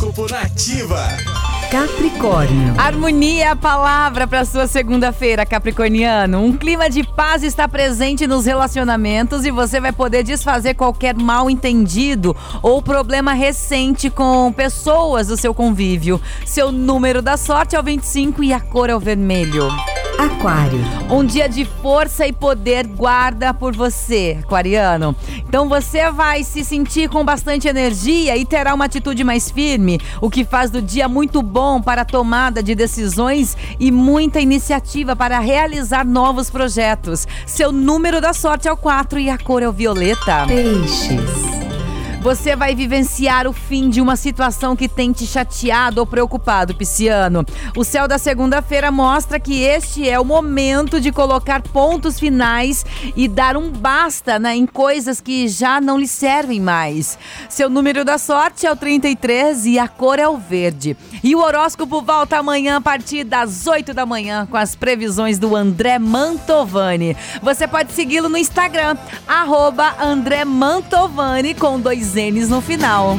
Horóscopo Nativa. Capricórnio. Harmonia é a palavra para sua segunda-feira, Capricorniano. Um clima de paz está presente nos relacionamentos e você vai poder desfazer qualquer mal entendido ou problema recente com pessoas do seu convívio. Seu número da sorte é o 25 e a cor é o vermelho. Aquário. Um dia de força e poder guarda por você, aquariano. Então você vai se sentir com bastante energia e terá uma atitude mais firme, o que faz do dia muito bom para a tomada de decisões e muita iniciativa para realizar novos projetos. Seu número da sorte é o 4 e a cor é o violeta. Peixes. Você vai vivenciar o fim de uma situação que tem te chateado ou preocupado, Pisciano. O céu da segunda-feira mostra que este é o momento de colocar pontos finais e dar um basta né, em coisas que já não lhe servem mais. Seu número da sorte é o 33 e a cor é o verde. E o horóscopo volta amanhã a partir das 8 da manhã com as previsões do André Mantovani. Você pode segui-lo no Instagram, arroba André Mantovani com dois dois N's no final.